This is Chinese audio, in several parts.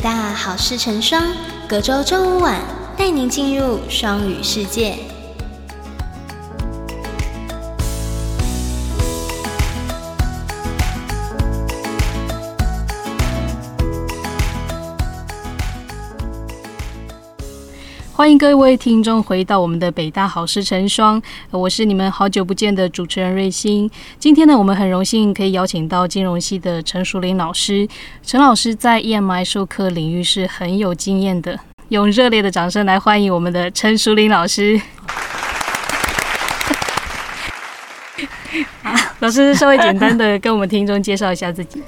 大好事成双，隔周周五晚带您进入双语世界。欢迎各位听众回到我们的北大好事成双，我是你们好久不见的主持人瑞欣。今天呢，我们很荣幸可以邀请到金融系的陈淑玲老师。陈老师在 EMI 授课领域是很有经验的，用热烈的掌声来欢迎我们的陈淑玲老师。老师稍微简单的跟我们听众介绍一下自己。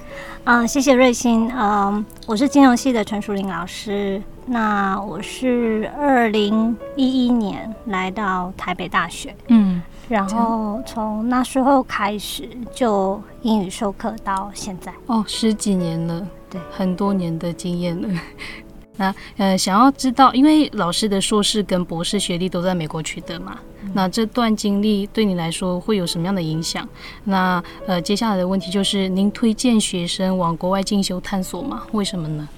嗯，谢谢瑞鑫。嗯，我是金融系的陈淑玲老师。那我是二零一一年来到台北大学，嗯，然后从那时候开始就英语授课到现在。哦，十几年了，对，很多年的经验了。那呃，想要知道，因为老师的硕士跟博士学历都在美国取得嘛，那这段经历对你来说会有什么样的影响？那呃，接下来的问题就是，您推荐学生往国外进修探索吗？为什么呢？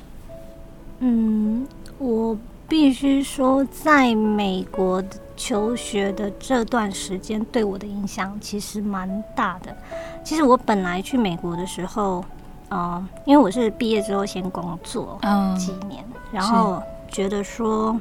嗯。我必须说，在美国求学的这段时间，对我的影响其实蛮大的。其实我本来去美国的时候，嗯，因为我是毕业之后先工作几年，然后觉得说，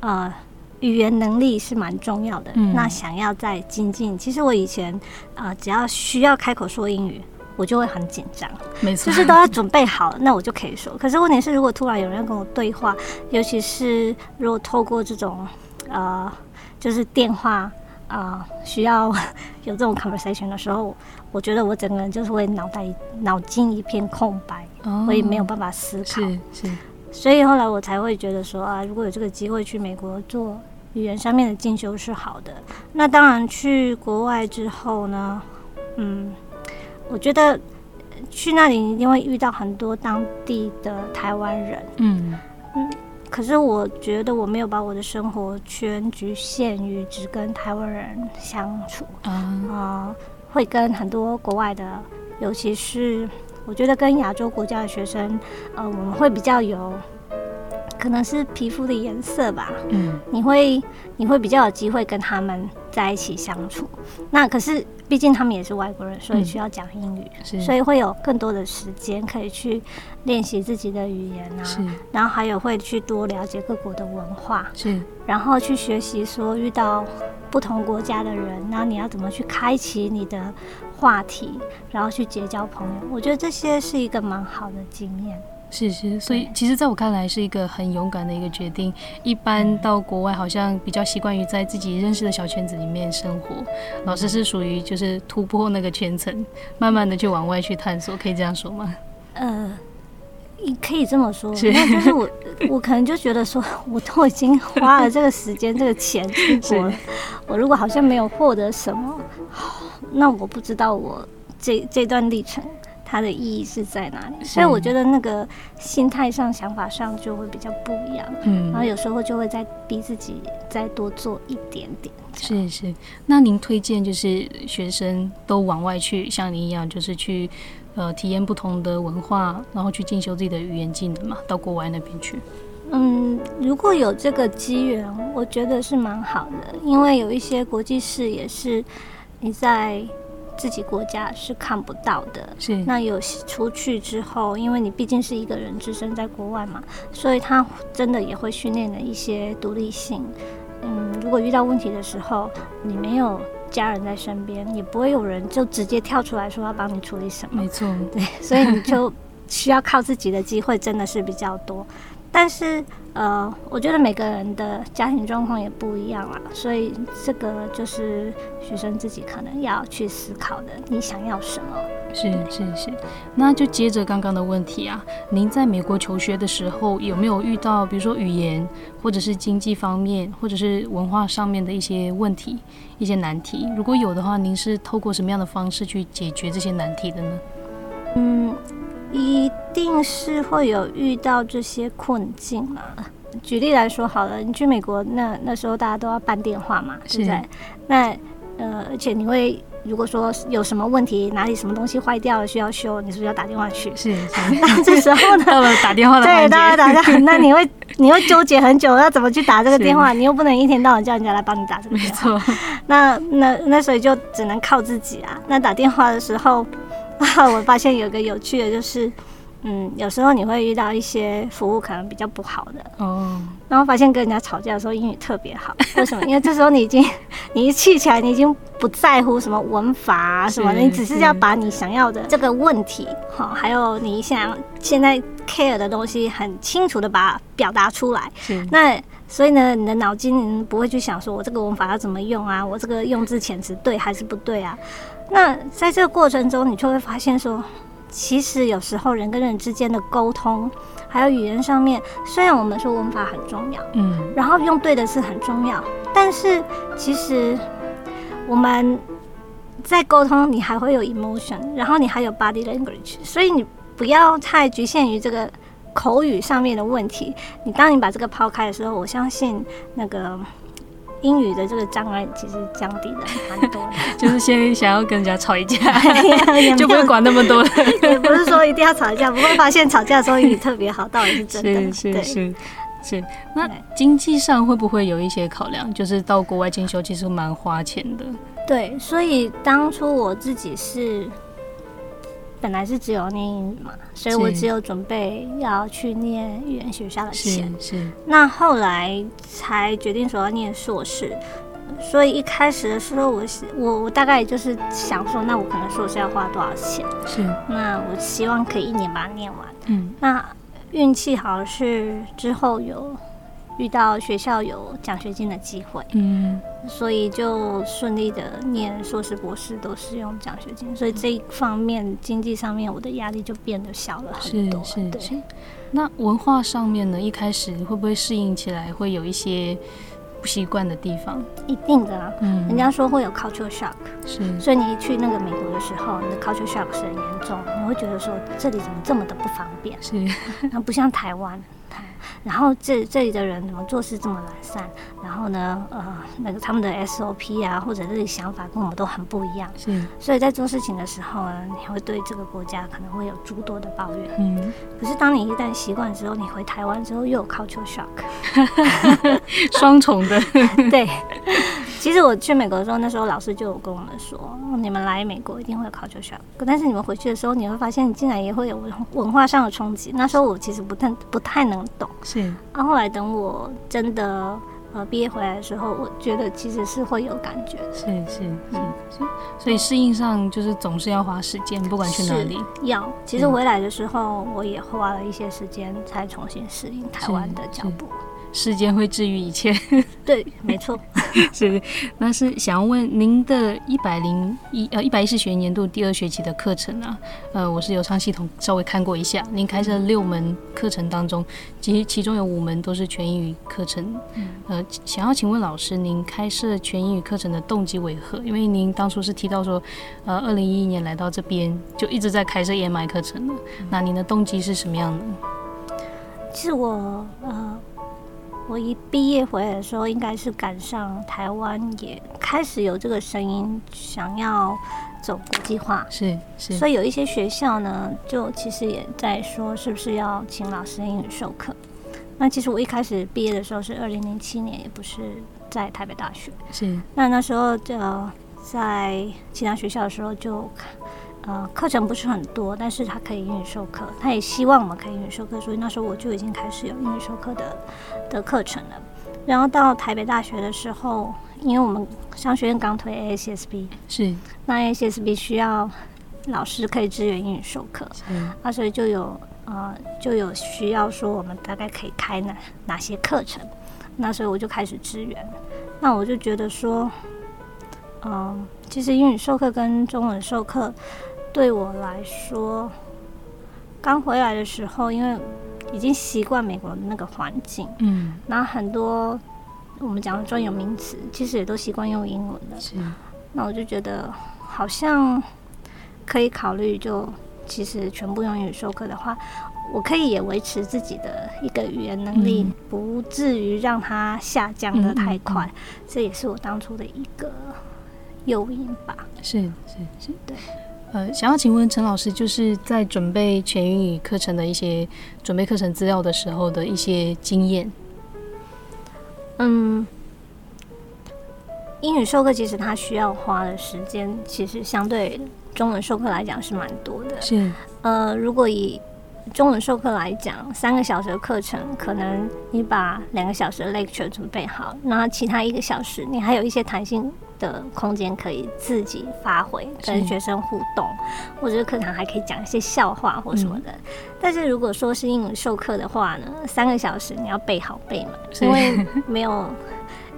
呃，语言能力是蛮重要的。那想要再精进，其实我以前啊，只要需要开口说英语。我就会很紧张，没错，就是都要准备好，那我就可以说。可是问题是，如果突然有人跟我对话，尤其是如果透过这种呃，就是电话啊，需要 有这种 conversation 的时候，我觉得我整个人就是会脑袋脑筋一片空白，我也没有办法思考。是是。所以后来我才会觉得说啊，如果有这个机会去美国做语言上面的进修是好的。那当然去国外之后呢，嗯。我觉得去那里一定会遇到很多当地的台湾人，嗯嗯，可是我觉得我没有把我的生活圈局限于只跟台湾人相处，啊，会跟很多国外的，尤其是我觉得跟亚洲国家的学生，呃，我们会比较有。可能是皮肤的颜色吧，嗯，你会你会比较有机会跟他们在一起相处。那可是毕竟他们也是外国人，所以需要讲英语，所以会有更多的时间可以去练习自己的语言啊。是，然后还有会去多了解各国的文化，是，然后去学习说遇到不同国家的人，然后你要怎么去开启你的话题，然后去结交朋友。我觉得这些是一个蛮好的经验。是是，所以其实在我看来是一个很勇敢的一个决定。一般到国外好像比较习惯于在自己认识的小圈子里面生活，老师是属于就是突破那个圈层，慢慢的就往外去探索，可以这样说吗？呃，你可以这么说，那就是我 我可能就觉得说，我都已经花了这个时间、这个钱出国了，我如果好像没有获得什么，那我不知道我这这段历程。它的意义是在哪里？所以我觉得那个心态上、想法上就会比较不一样。嗯，然后有时候就会再逼自己再多做一点点。是是，那您推荐就是学生都往外去，像您一样，就是去呃体验不同的文化，然后去进修自己的语言技能嘛，到国外那边去。嗯，如果有这个机缘，我觉得是蛮好的，因为有一些国际视野是你在。自己国家是看不到的，是那有出去之后，因为你毕竟是一个人置身在国外嘛，所以他真的也会训练了一些独立性。嗯，如果遇到问题的时候，你没有家人在身边，也不会有人就直接跳出来说要帮你处理什么。没错，对，所以你就需要靠自己的机会真的是比较多。但是，呃，我觉得每个人的家庭状况也不一样啊，所以这个就是学生自己可能要去思考的。你想要什么？是是是。那就接着刚刚的问题啊，您在美国求学的时候，有没有遇到比如说语言，或者是经济方面，或者是文化上面的一些问题、一些难题？如果有的话，您是透过什么样的方式去解决这些难题的呢？嗯。一定是会有遇到这些困境嘛？举例来说好了，你去美国那那时候大家都要办电话嘛，对不对？那呃，而且你会如果说有什么问题，哪里什么东西坏掉了需要修，你是不是要打电话去？是是，那这时候呢，到了打电话的对，环大家打，电话，那你会你会纠结很久，要怎么去打这个电话？你又不能一天到晚叫人家来帮你打这个没电话。错，那那那所以就只能靠自己啊。那打电话的时候，我发现有个有趣的就是，嗯，有时候你会遇到一些服务可能比较不好的，哦，然后发现跟人家吵架的时候英语特别好，为什么？因为这时候你已经你一气起来，你已经不在乎什么文法啊什么的，你只是要把你想要的这个问题，哈，还有你想现在 care 的东西，很清楚的把它表达出来。是那所以呢，你的脑筋不会去想说我这个文法要怎么用啊，我这个用字遣词对还是不对啊？那在这个过程中，你就会发现说，其实有时候人跟人之间的沟通，还有语言上面，虽然我们说文法很重要，嗯，然后用对的字很重要，但是其实我们在沟通，你还会有 emotion，然后你还有 body language，所以你不要太局限于这个口语上面的问题。你当你把这个抛开的时候，我相信那个英语的这个障碍其实降低了蛮多的。就是先想要跟人家吵一架，就不会管那么多了。也不是说一定要吵架，不会发现吵架的时候英语特别好，倒也是真的。是是是是。那经济上会不会有一些考量？就是到国外进修其实蛮花钱的。对，所以当初我自己是本来是只有念英语嘛，所以我只有准备要去念语言学校的钱。是那后来才决定说要念硕士，所以一开始的时候我是我我大概也就是想说，那我可能硕士要花多少钱？是，那我希望可以一年把它念完。嗯那运气好是之后有遇到学校有奖学金的机会。嗯，所以就顺利的念硕士、博士都是用奖学金，所以这一方面经济上面我的压力就变得小了很多。对是是。那文化上面呢，一开始会不会适应起来会有一些不习惯的地方？一定的啊。嗯，人家说会有 culture shock，是所以你一去那个美国的时候，你的 culture shock 是很严重，你会觉得说这里怎么这么的不方便，是 那不像台湾，台然后这这里的人怎么做事这么懒散，然后呢，呃，那个他们的 SOP 啊，或者这些想法跟我们都很不一样，是，所以在做事情的时候呢，你会对这个国家可能会有诸多的抱怨。嗯，可是当你一旦习惯之后，你回台湾之后又有 culture shock。双重的，对，其实我去美国的时候，那时候老师就有跟我们说，哦你们来美国一定会有 culture shock，但是你们回去的时候，你会发现你竟然也会有文文化上的冲击。那时候我其实不太 不太能懂，是啊，后来等我真的呃毕业回来的时候，我觉得其实是会有感觉的。是是是是，所以适应上就是总是要花时间，不管去哪里。要，其实嗯回来的时候，我也花了一些时间才重新适应台湾的脚步。时间会治愈一切。对，没错。是，那是想要问您的一百零一呃一百一十学年度第二学期的课程啊，呃，我是有上系统稍微看过一下，您开设六门课程当中，其其中有五门都是全英语课程。呃，想要请问老师，您开设全英语课程的动机为何？因为您当初是提到说，呃，二零一一年来到这边就一直在开设 EMI 课程了，那您的动机是什么样的？其实我呃，我一毕业回来的时候，应该是赶上台湾也开始有这个声音，想要走国际化。是是所以有一些学校呢，就其实也在说，是不是要请老师英语授课？那其实我一开始毕业的时候是二零零七年，也不是在台北大学。是那那时候呃，在其他学校的时候就，呃，课程不是很多，但是他可以英语授课，他也希望我们可以英语授课，所以那时候我就已经开始有英语授课的的课程了。然后到台北大学的时候，因为我们商学院刚推 AACSB，是那 AACSB 需要老师可以支援英语授课，是啊，所以就有呃就有需要说我们大概可以开哪哪些课程，那所以我就开始支援。那我就觉得说，嗯、其实英语授课跟中文授课对我来说，刚回来的时候，因为已经习惯美国的那个环境，嗯然后很多我们讲的专有名词，其实也都习惯用英文的。是那我就觉得好像可以考虑，就其实全部用英语授课的话，我可以也维持自己的一个语言能力，嗯不至于让它下降的太快。嗯这也是我当初的一个诱因吧。是是是，对。呃，想要请问陈老师，就是在准备全英语课程的一些准备课程资料的时候的一些经验。嗯，英语授课其实它需要花的时间，其实相对中文授课来讲是蛮多的。是。呃，如果以中文授课来讲，三个小时的课程，可能你把两个小时的 lecture 准备好，那其他一个小时你还有一些弹性的空间可以自己发挥，跟学生互动，或者课堂还可以讲一些笑话或什么的。但是如果说是英语授课的话呢，三个小时你要背好背嘛，因为没有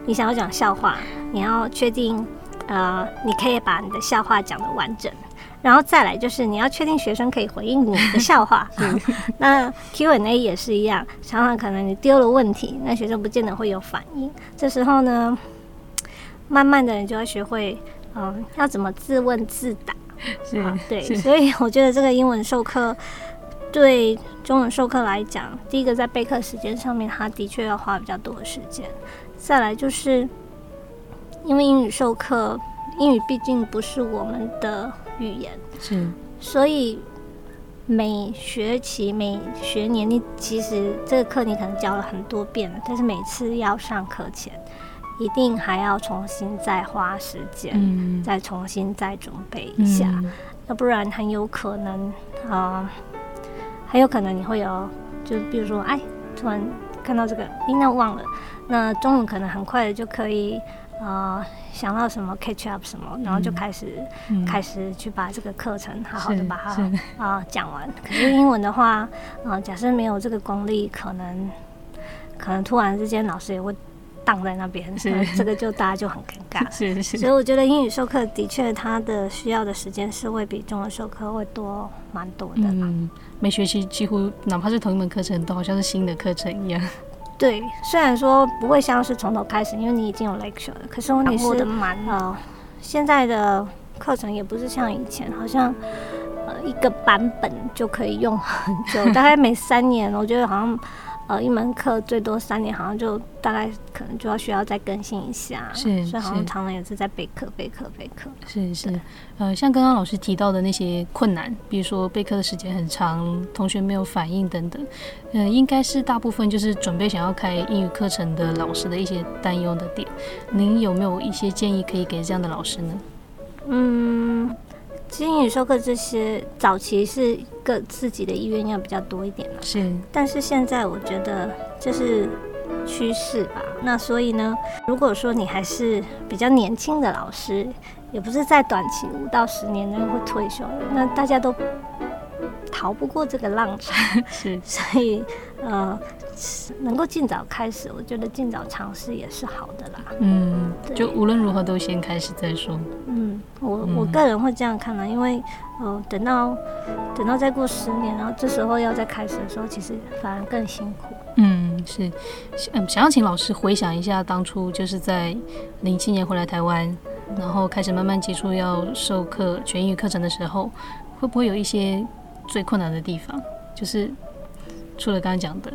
你想要讲笑话，你要确定呃，你可以把你的笑话讲的完整。然后再来就是你要确定学生可以回应你的笑话，那 Q&A 也是一样，常常可能你丢了问题，那学生不见得会有反应。这时候呢，慢慢的你就要学会，嗯，要怎么自问自答。是，对，所以我觉得这个英文授课对中文授课来讲，第一个在备课时间上面，它的确要花比较多的时间。再来就是因为英语授课，英语毕竟不是我们的。语言是，所以每学期每学年，你其实这个课你可能教了很多遍了，但是每次要上课前，一定还要重新再花时间，再重新再准备一下，要不然很有可能啊，很有可能你会有，就比如说，哎，突然看到这个，哎，那忘了，那中文可能很快的就可以。啊，想到什么 catch up 什么，然后就开始开始去把这个课程好好的把它啊讲完。可是英文的话，啊，假设没有这个功力，可能可能突然之间老师也会荡在那边，是这个就大家就很尴尬。是是。所以我觉得英语授课的确，它的需要的时间是会比中文授课会多蛮多的。嗯，每学期几乎哪怕是同一门课程，都好像是新的课程一样。对，虽然说不会像是从头开始，因为你已经有 lecture 了，可是问题是，呃，现在的课程也不是像以前，好像呃一个版本就可以用很久，大概每三年，我觉得好像。呃，一门课最多三年，好像就大概可能就要需要再更新一下，是，所以好像常常也是在备课、备课、备课。是是，呃，像刚刚老师提到的那些困难，比如说备课的时间很长，同学没有反应等等，嗯，应该是大部分就是准备想要开英语课程的老师的一些担忧的点。您有没有一些建议可以给这样的老师呢？嗯。英语授课这些早期是个自己的意愿要比较多一点嘛，是。但是现在我觉得这是趋势吧。那所以呢，如果说你还是比较年轻的老师，也不是在短期五到十年内会退休的，那大家都逃不过这个浪潮。是。所以呃。能够尽早开始，我觉得尽早尝试也是好的啦。嗯，就无论如何都先开始再说。嗯，我我个人会这样看呢，因为呃，等到等到再过十年，然后这时候要再开始的时候，其实反而更辛苦。嗯，是。嗯，想要请老师回想一下当初就是在零七年回来台湾，然后开始慢慢接触要授课全英语课程的时候，会不会有一些最困难的地方？就是除了刚刚讲的。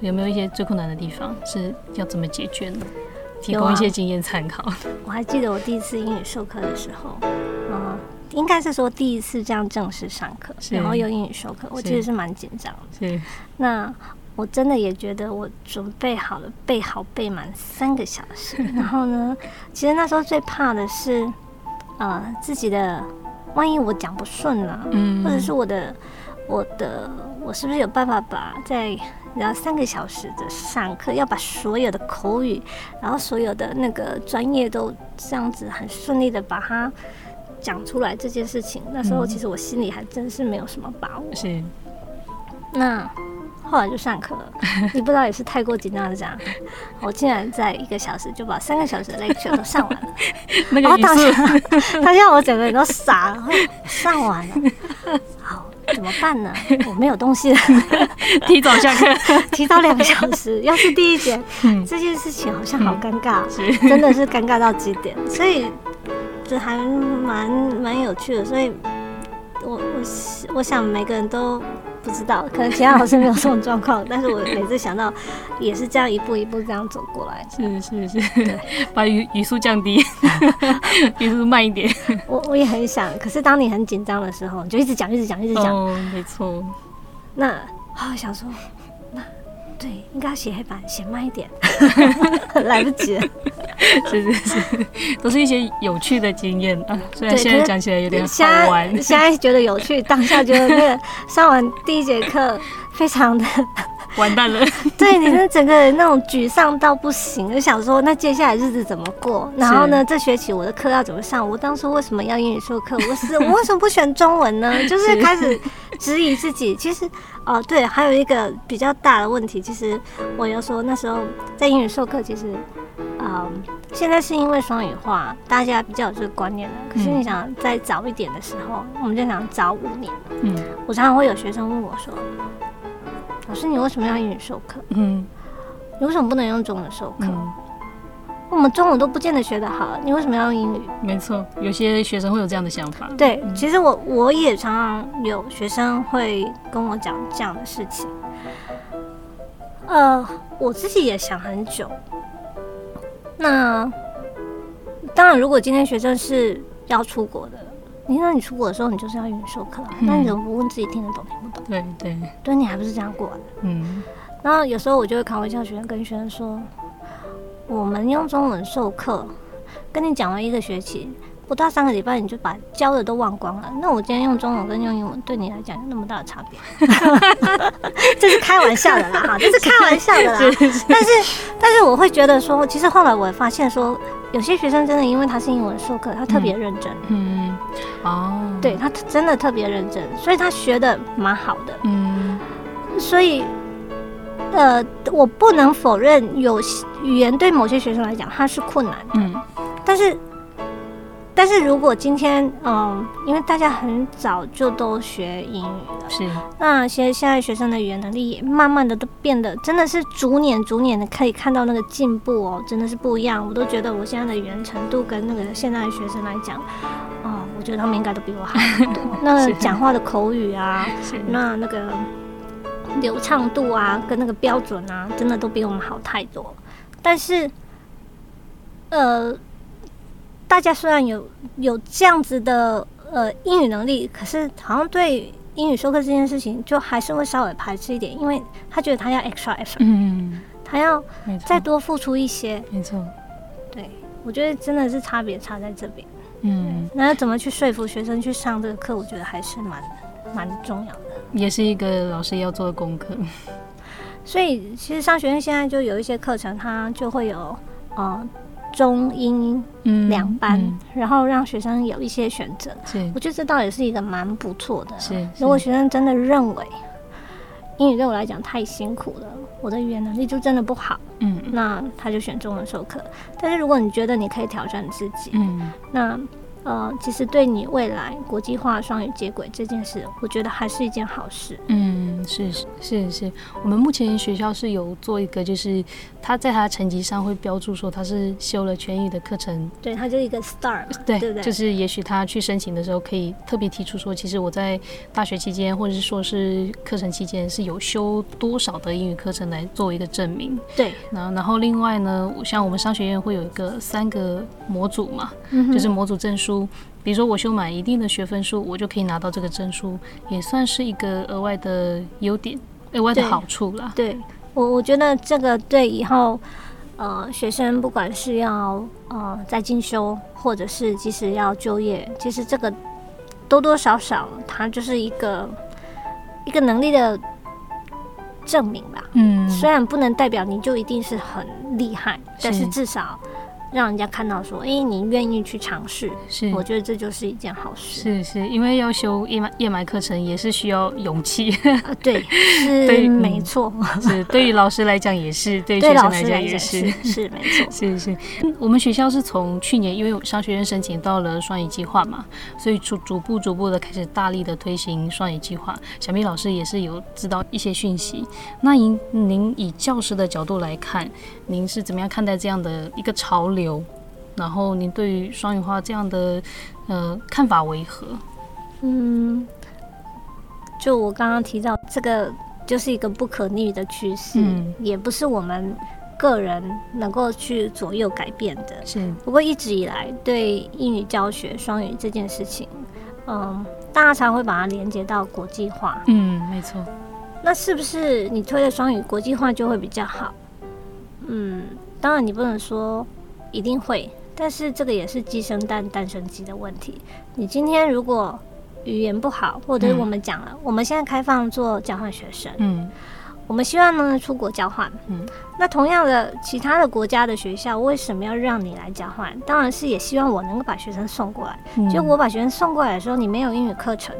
有没有一些最困难的地方是要怎么解决呢？提供一些经验参考。我还记得我第一次英语授课的时候，嗯，应该是说第一次这样正式上课，然后用英语授课，我其实是蛮紧张的。是。那我真的也觉得我准备好了，备好备满三个小时。然后呢，其实那时候最怕的是，呃，自己的万一我讲不顺了，嗯，或者是我的我的我是不是有办法把在然后三个小时的上课，要把所有的口语，然后所有的那个专业都这样子很顺利的把它讲出来这件事情，那时候其实我心里还真是没有什么把握。是。那后来就上课了，你不知道也是太过紧张的这样，我竟然在一个小时就把三个小时的 lecture 都上完了。那个语速，他让 我整个人都傻了，上完了。好。怎么办呢？我没有东西了，提早下课，提早两个小时。要是第一节，这件事情好像好尴尬，真的是尴尬到极点。所以这还蛮蛮有趣的。所以我我我想每个人都不知道，可能其他老师没有这种状况，但是我每次想到也是这样一步一步这样走过来。是是是，把语语速降低，语速慢一点。我我也很想，可是当你很紧张的时候，你就一直讲，一直讲，一直讲。哦，没错。那啊，想说，那对，应该写黑板，写慢一点，来不及了。是是是，都是一些有趣的经验啊。虽然现在讲起来有点好玩，现在觉得有趣，当下觉得那个上完第一节课非常的 完蛋了。对，你那整个人那种沮丧到不行，就想说那接下来日子怎么过？然后呢，这学期我的课要怎么上？我当初为什么要英语授课？我是我为什么不选中文呢？就是开始质疑自己。其实哦，对，还有一个比较大的问题，其实我要说那时候在英语授课，其实。嗯，现在是因为双语化，大家比较有这个观念了。可是你想再早一点的时候，我们就想早五年。嗯，我常常会有学生问我说：“老师，你为什么要英语授课？嗯，你为什么不能用中文授课？我们中文都不见得学得好，你为什么要用英语？”没错，有些学生会有这样的想法。对，其实我我也常常有学生会跟我讲这样的事情。呃，我自己也想很久。那当然，如果今天学生是要出国的，你那你出国的时候，你就是要英语授课，那你怎么不问自己听得懂听不懂？对对，对你还不是这样过的？嗯。然后有时候我就会开玩笑，学生跟学生说，我们用中文授课，跟你讲完一个学期。不到三个礼拜你就把教的都忘光了，那我今天用中文跟用英文对你来讲有那么大的差别？这是开玩笑的啦，哈，这是开玩笑的啦。但是，但是我会觉得说，其实后来我发现说，有些学生真的因为他是英文授课，他特别认真。嗯，哦，对他真的特别认真，所以他学的蛮好的。嗯，所以，呃，我不能否认有语言对某些学生来讲它是困难的。嗯，但是。但是如果今天，嗯，因为大家很早就都学英语了，是，那现现在学生的语言能力也慢慢的都变得，真的是逐年逐年的可以看到那个进步哦，真的是不一样。我都觉得我现在的语言程度跟那个现在的学生来讲，哦，我觉得他们应该都比我好很多。那讲话的口语啊，那那个流畅度啊，跟那个标准啊，真的都比我们好太多。但是，呃。大家虽然有有这样子的呃英语能力，可是好像对英语授课这件事情，就还是会稍微排斥一点，因为他觉得他要 extra effort，嗯，他要再多付出一些，没错，对，我觉得真的是差别差在这边，嗯，那怎么去说服学生去上这个课，我觉得还是蛮蛮重要的，也是一个老师要做的功课。所以其实商学院现在就有一些课程，它就会有呃。中英两班，然后让学生有一些选择。我觉得这倒也是一个蛮不错的。是，如果学生真的认为英语对我来讲太辛苦了，我的语言能力就真的不好，嗯，那他就选中文授课。但是如果你觉得你可以挑战自己，嗯，那。呃，其实对你未来国际化双语接轨这件事，我觉得还是一件好事。嗯，是是是是，我们目前学校是有做一个，就是他在他成绩上会标注说他是修了全语的课程。对，他就一个 star。对对对。就是也许他去申请的时候，可以特别提出说，其实我在大学期间或者是说是课程期间是有修多少的英语课程来作为一个证明。对。然后然后另外呢，像我们商学院会有一个三个模组嘛，就是模组证书。比如说我修满一定的学分数，我就可以拿到这个证书，也算是一个额外的优点、额外的好处啦。对我，我觉得这个对以后呃学生不管是要呃在进修，或者是即使要就业，其实这个多多少少它就是一个一个能力的证明吧。嗯，虽然不能代表你就一定是很厉害，但是至少。让人家看到说，哎，你愿意去尝试，是，我觉得这就是一件好事。是是，因为要修夜埋夜埋课程也是需要勇气。对，是没错。是，对于老师来讲也是，对学生来讲也是，是没错。是是，我们学校是从去年因为商学院申请到了双语计划嘛，所以逐逐步逐步的开始大力的推行双语计划。小米老师也是有知道一些讯息。那您您以教师的角度来看，您是怎么样看待这样的一个潮流？流，然后您对于双语化这样的呃看法为何？嗯，就我刚刚提到这个，就是一个不可逆的趋势，嗯也不是我们个人能够去左右改变的。是，不过一直以来，对英语教学、双语这件事情，嗯，大家常会把它连接到国际化。嗯，没错，那是不是你推的双语国际化就会比较好？嗯，当然你不能说一定会，但是这个也是鸡生蛋，蛋生鸡的问题。你今天如果语言不好，或者我们讲了，我们现在开放做交换学生，嗯我们希望呢出国交换。嗯，那同样的，其他的国家的学校为什么要让你来交换？当然是也希望我能够把学生送过来。嗯就我把学生送过来的时候，你没有英语课程，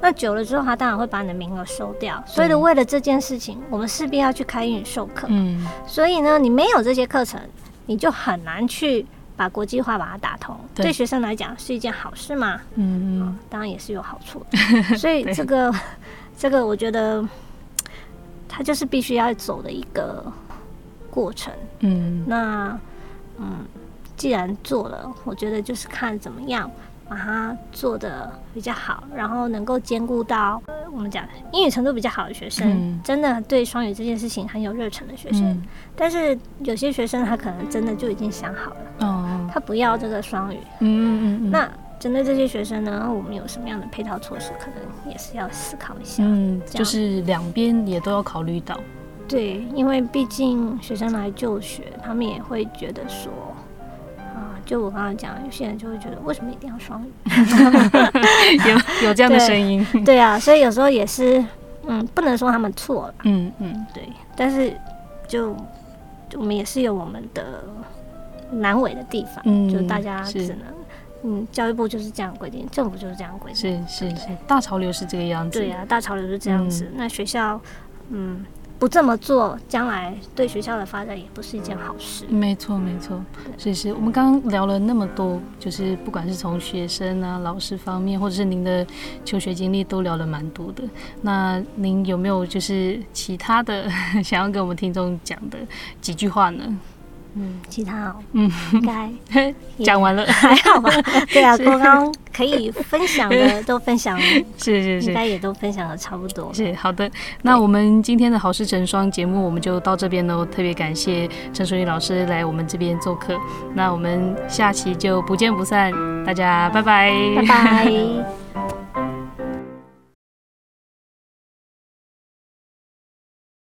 那久了之后，他当然会把你的名额收掉。所以呢，为了这件事情，我们势必要去开英语授课。嗯所以呢，你没有这些课程，你就很难去把国际化把它打通。对对学生来讲是一件好事嘛？嗯当然也是有好处的。所以这个这个，我觉得它就是必须要走的一个过程。嗯那嗯，既然做了，我觉得就是看怎么样把它做的比较好，然后能够兼顾到、呃、我们讲英语程度比较好的学生，嗯真的对双语这件事情很有热忱的学生。嗯但是有些学生他可能真的就已经想好了，哦他不要这个双语。嗯嗯嗯，那针对这些学生呢，我们有什么样的配套措施，可能也是要思考一下。嗯就是两边也都要考虑到，对，因为毕竟学生来就学，他们也会觉得说，啊，就我刚刚讲，有些人就会觉得，为什么一定要双语？有有这样的声音，对啊，所以有时候也是，嗯，不能说他们错了，嗯嗯。对，但是就就我们也是有我们的难为的地方，嗯就大家只能，嗯，教育部就是这样规定，政府就是这样规定，是是是，大潮流是这个样子，对啊，大潮流是这样子，嗯。那学校，嗯，不这么做，将来对学校的发展也不是一件好事。没错，没错，是是。我们刚刚聊了那么多，就是不管是从学生啊、老师方面，或者是您的求学经历，都聊了蛮多的。那您有没有就是其他的 想要跟我们听众讲的几句话呢？嗯，其他哦，嗯，应该讲完了，还好吧？对啊，刚刚可以分享的 都分享了，是是是。应该也都分享的差不多。是好的，那我们今天的好事成双节目我们就到这边喽。特别感谢陈淑丽老师来我们这边做客，那我们下期就不见不散，大家拜拜，拜拜。